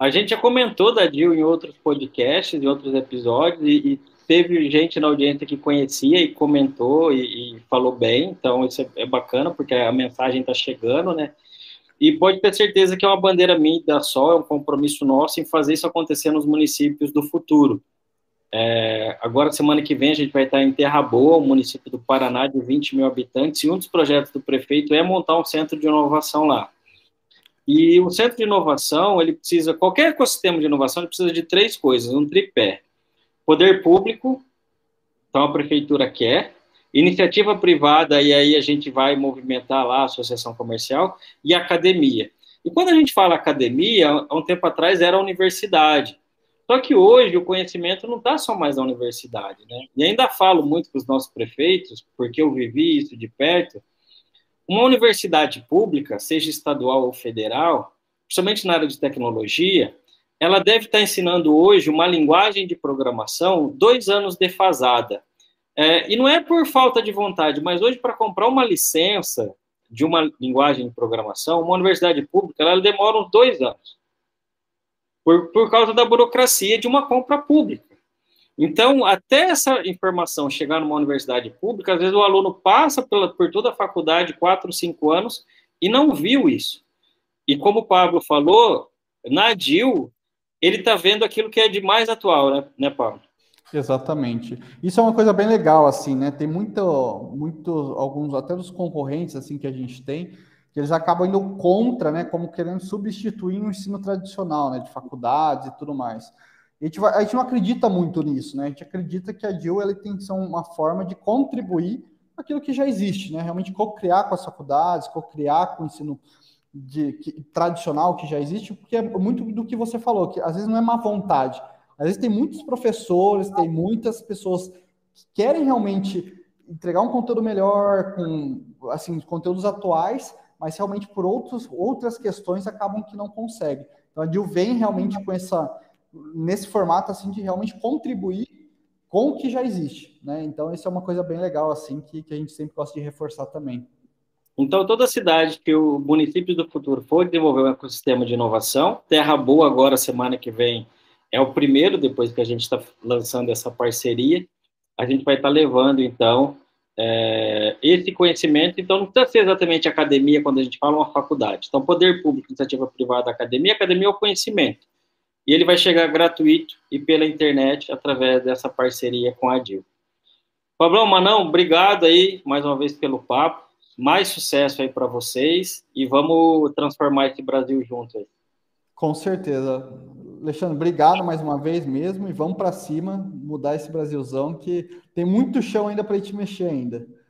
Speaker 1: a gente já comentou da Dil em outros podcasts, em outros episódios, e, e teve gente na audiência que conhecia e comentou e, e falou bem, então isso é, é bacana, porque a mensagem está chegando, né? E pode ter certeza que é uma bandeira minha da Sol, é um compromisso nosso em fazer isso acontecer nos municípios do futuro. É, agora, semana que vem, a gente vai estar em Terra Boa, um município do Paraná de 20 mil habitantes, e um dos projetos do prefeito é montar um centro de inovação lá. E o centro de inovação, ele precisa, qualquer ecossistema de inovação, ele precisa de três coisas, um tripé. Poder público, então a prefeitura quer, iniciativa privada, e aí a gente vai movimentar lá a associação comercial, e academia. E quando a gente fala academia, há um tempo atrás era a universidade. Só que hoje o conhecimento não está só mais na universidade, né? E ainda falo muito com os nossos prefeitos, porque eu vivi isso de perto, uma universidade pública, seja estadual ou federal, principalmente na área de tecnologia, ela deve estar ensinando hoje uma linguagem de programação dois anos defasada. É, e não é por falta de vontade, mas hoje, para comprar uma licença de uma linguagem de programação, uma universidade pública, ela demora uns dois anos. Por, por causa da burocracia de uma compra pública. Então, até essa informação chegar numa universidade pública, às vezes o aluno passa pela, por toda a faculdade, quatro, cinco anos, e não viu isso. E como o Pablo falou, na DIL, ele está vendo aquilo que é de mais atual, né, né, Pablo?
Speaker 2: Exatamente. Isso é uma coisa bem legal, assim, né? Tem muito, muito, alguns, até dos concorrentes, assim, que a gente tem, que eles acabam indo contra, né? Como querendo substituir o ensino tradicional, né? De faculdades e tudo mais. A gente, vai, a gente, não acredita muito nisso, né? A gente acredita que a DIL ele tem que ser uma forma de contribuir aquilo que já existe, né? Realmente co-criar com as faculdades, co-criar com o ensino de, que, tradicional que já existe, porque é muito do que você falou, que às vezes não é má vontade. Às vezes tem muitos professores, tem muitas pessoas que querem realmente entregar um conteúdo melhor, com assim, conteúdos atuais, mas realmente por outros, outras questões acabam que não conseguem. Então a DIL vem realmente com essa nesse formato assim de realmente contribuir com o que já existe, né? Então isso é uma coisa bem legal assim que, que a gente sempre gosta de reforçar também.
Speaker 1: Então toda cidade que o município do futuro for desenvolver um ecossistema de inovação, Terra Boa agora semana que vem é o primeiro depois que a gente está lançando essa parceria, a gente vai estar tá levando então é, esse conhecimento. Então, não precisa ser exatamente academia quando a gente fala uma faculdade. Então, poder público, iniciativa privada, academia, academia é o conhecimento. E ele vai chegar gratuito e pela internet através dessa parceria com a DIL. Pablão, Manão, obrigado aí mais uma vez pelo papo. Mais sucesso aí para vocês e vamos transformar esse Brasil junto aí.
Speaker 2: Com certeza. Alexandre, obrigado mais uma vez mesmo e vamos para cima, mudar esse Brasilzão que tem muito chão ainda para a gente mexer ainda.